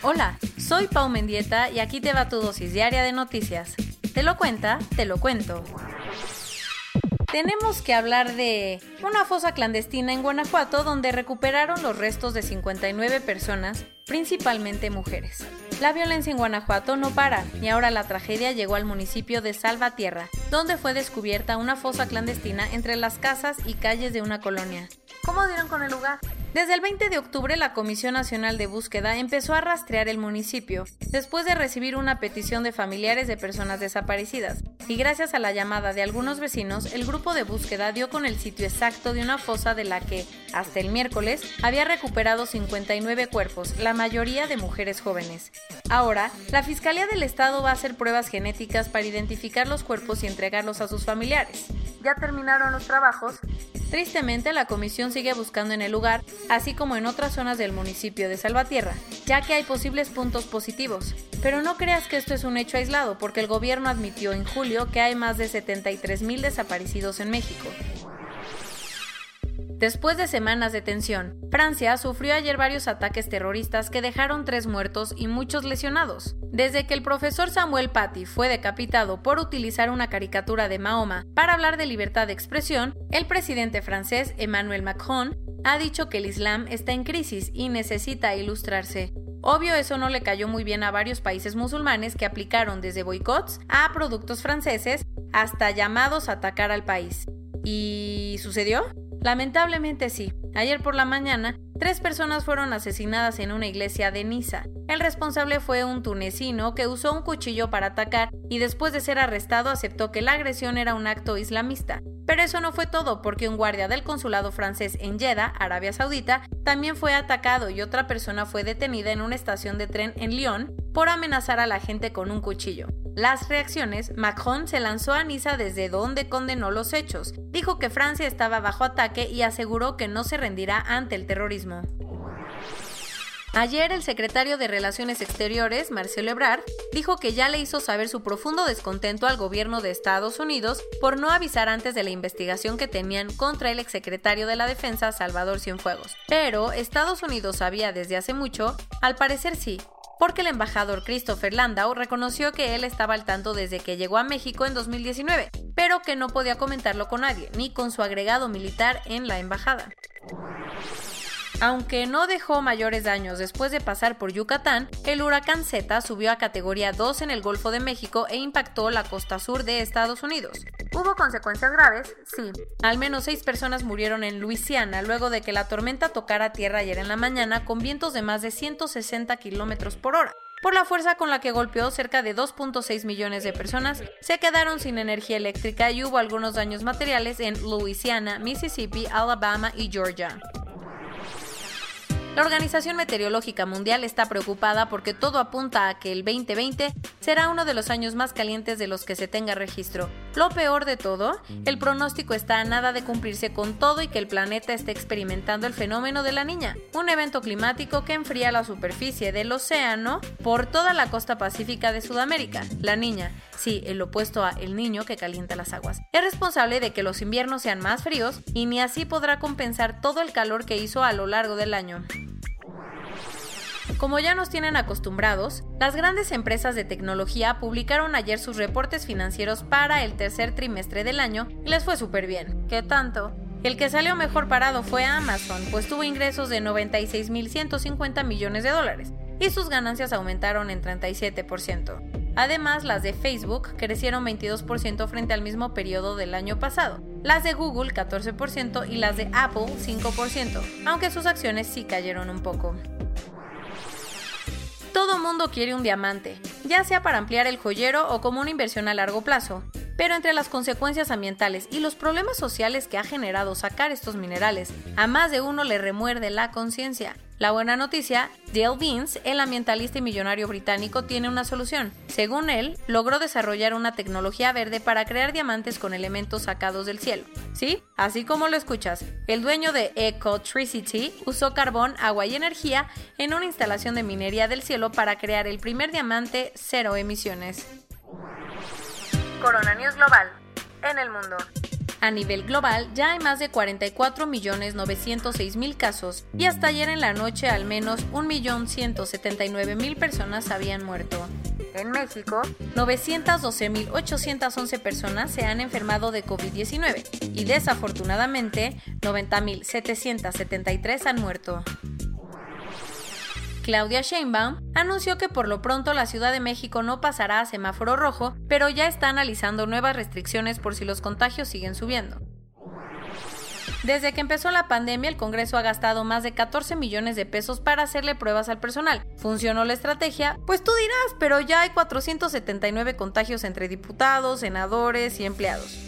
Hola, soy Pau Mendieta y aquí te va tu dosis diaria de noticias. Te lo cuenta, te lo cuento. Tenemos que hablar de una fosa clandestina en Guanajuato donde recuperaron los restos de 59 personas, principalmente mujeres. La violencia en Guanajuato no para y ahora la tragedia llegó al municipio de Salvatierra, donde fue descubierta una fosa clandestina entre las casas y calles de una colonia. ¿Cómo dieron con el lugar? Desde el 20 de octubre, la Comisión Nacional de Búsqueda empezó a rastrear el municipio, después de recibir una petición de familiares de personas desaparecidas. Y gracias a la llamada de algunos vecinos, el grupo de búsqueda dio con el sitio exacto de una fosa de la que, hasta el miércoles, había recuperado 59 cuerpos, la mayoría de mujeres jóvenes. Ahora, la Fiscalía del Estado va a hacer pruebas genéticas para identificar los cuerpos y entregarlos a sus familiares. ¿Ya terminaron los trabajos? Tristemente, la comisión sigue buscando en el lugar, así como en otras zonas del municipio de Salvatierra, ya que hay posibles puntos positivos. Pero no creas que esto es un hecho aislado, porque el gobierno admitió en julio que hay más de 73 mil desaparecidos en México. Después de semanas de tensión, Francia sufrió ayer varios ataques terroristas que dejaron tres muertos y muchos lesionados. Desde que el profesor Samuel Paty fue decapitado por utilizar una caricatura de Mahoma para hablar de libertad de expresión, el presidente francés Emmanuel Macron ha dicho que el Islam está en crisis y necesita ilustrarse. Obvio eso no le cayó muy bien a varios países musulmanes que aplicaron desde boicots a productos franceses hasta llamados a atacar al país. ¿Y sucedió? Lamentablemente sí. Ayer por la mañana, tres personas fueron asesinadas en una iglesia de Niza. El responsable fue un tunecino que usó un cuchillo para atacar y después de ser arrestado aceptó que la agresión era un acto islamista. Pero eso no fue todo, porque un guardia del consulado francés en Jeddah, Arabia Saudita, también fue atacado y otra persona fue detenida en una estación de tren en Lyon por amenazar a la gente con un cuchillo. Las reacciones, Macron se lanzó a Niza desde donde condenó los hechos, dijo que Francia estaba bajo ataque y aseguró que no se rendirá ante el terrorismo. Ayer el secretario de Relaciones Exteriores, Marcelo Ebrard, dijo que ya le hizo saber su profundo descontento al gobierno de Estados Unidos por no avisar antes de la investigación que tenían contra el exsecretario de la Defensa, Salvador Cienfuegos. Pero Estados Unidos sabía desde hace mucho, al parecer sí, porque el embajador Christopher Landau reconoció que él estaba al tanto desde que llegó a México en 2019, pero que no podía comentarlo con nadie, ni con su agregado militar en la embajada. Aunque no dejó mayores daños después de pasar por Yucatán, el huracán Z subió a categoría 2 en el Golfo de México e impactó la costa sur de Estados Unidos. ¿Hubo consecuencias graves? Sí. Al menos seis personas murieron en Luisiana luego de que la tormenta tocara tierra ayer en la mañana con vientos de más de 160 kilómetros por hora. Por la fuerza con la que golpeó, cerca de 2.6 millones de personas se quedaron sin energía eléctrica y hubo algunos daños materiales en Luisiana, Mississippi, Alabama y Georgia. La Organización Meteorológica Mundial está preocupada porque todo apunta a que el 2020 será uno de los años más calientes de los que se tenga registro. Lo peor de todo, el pronóstico está a nada de cumplirse con todo y que el planeta esté experimentando el fenómeno de la niña, un evento climático que enfría la superficie del océano por toda la costa pacífica de Sudamérica. La niña, sí, el opuesto a el niño que calienta las aguas, es responsable de que los inviernos sean más fríos y ni así podrá compensar todo el calor que hizo a lo largo del año. Como ya nos tienen acostumbrados, las grandes empresas de tecnología publicaron ayer sus reportes financieros para el tercer trimestre del año y les fue súper bien. ¿Qué tanto? El que salió mejor parado fue Amazon, pues tuvo ingresos de 96.150 millones de dólares y sus ganancias aumentaron en 37%. Además, las de Facebook crecieron 22% frente al mismo periodo del año pasado, las de Google 14% y las de Apple 5%, aunque sus acciones sí cayeron un poco. Todo mundo quiere un diamante, ya sea para ampliar el joyero o como una inversión a largo plazo. Pero entre las consecuencias ambientales y los problemas sociales que ha generado sacar estos minerales, a más de uno le remuerde la conciencia. La buena noticia, Dale Vince, el ambientalista y millonario británico, tiene una solución. Según él, logró desarrollar una tecnología verde para crear diamantes con elementos sacados del cielo. Sí, así como lo escuchas, el dueño de Ecotricity usó carbón, agua y energía en una instalación de minería del cielo para crear el primer diamante cero emisiones. Corona News Global. En el mundo. A nivel global ya hay más de 44.906.000 casos y hasta ayer en la noche al menos 1.179.000 personas habían muerto. En México, 912.811 personas se han enfermado de COVID-19 y desafortunadamente 90.773 han muerto. Claudia Sheinbaum anunció que por lo pronto la Ciudad de México no pasará a semáforo rojo, pero ya está analizando nuevas restricciones por si los contagios siguen subiendo. Desde que empezó la pandemia, el Congreso ha gastado más de 14 millones de pesos para hacerle pruebas al personal. ¿Funcionó la estrategia? Pues tú dirás, pero ya hay 479 contagios entre diputados, senadores y empleados.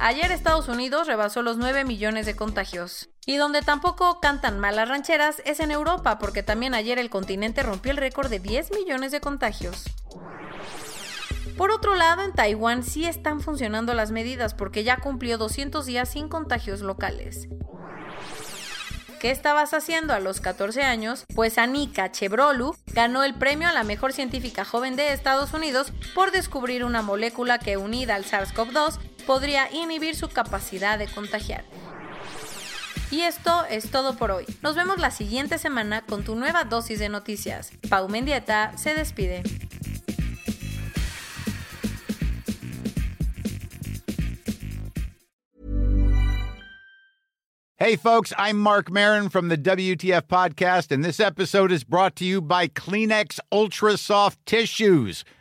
Ayer Estados Unidos rebasó los 9 millones de contagios. Y donde tampoco cantan malas rancheras es en Europa, porque también ayer el continente rompió el récord de 10 millones de contagios. Por otro lado, en Taiwán sí están funcionando las medidas porque ya cumplió 200 días sin contagios locales. ¿Qué estabas haciendo a los 14 años? Pues Anika Chebrolu ganó el premio a la mejor científica joven de Estados Unidos por descubrir una molécula que unida al SARS-CoV-2 podría inhibir su capacidad de contagiar. Y esto es todo por hoy. Nos vemos la siguiente semana con tu nueva dosis de noticias. Pau Mendieta se despide. Hey, folks, I'm Mark Marin from the WTF Podcast, and this episode is brought to you by Kleenex Ultra Soft Tissues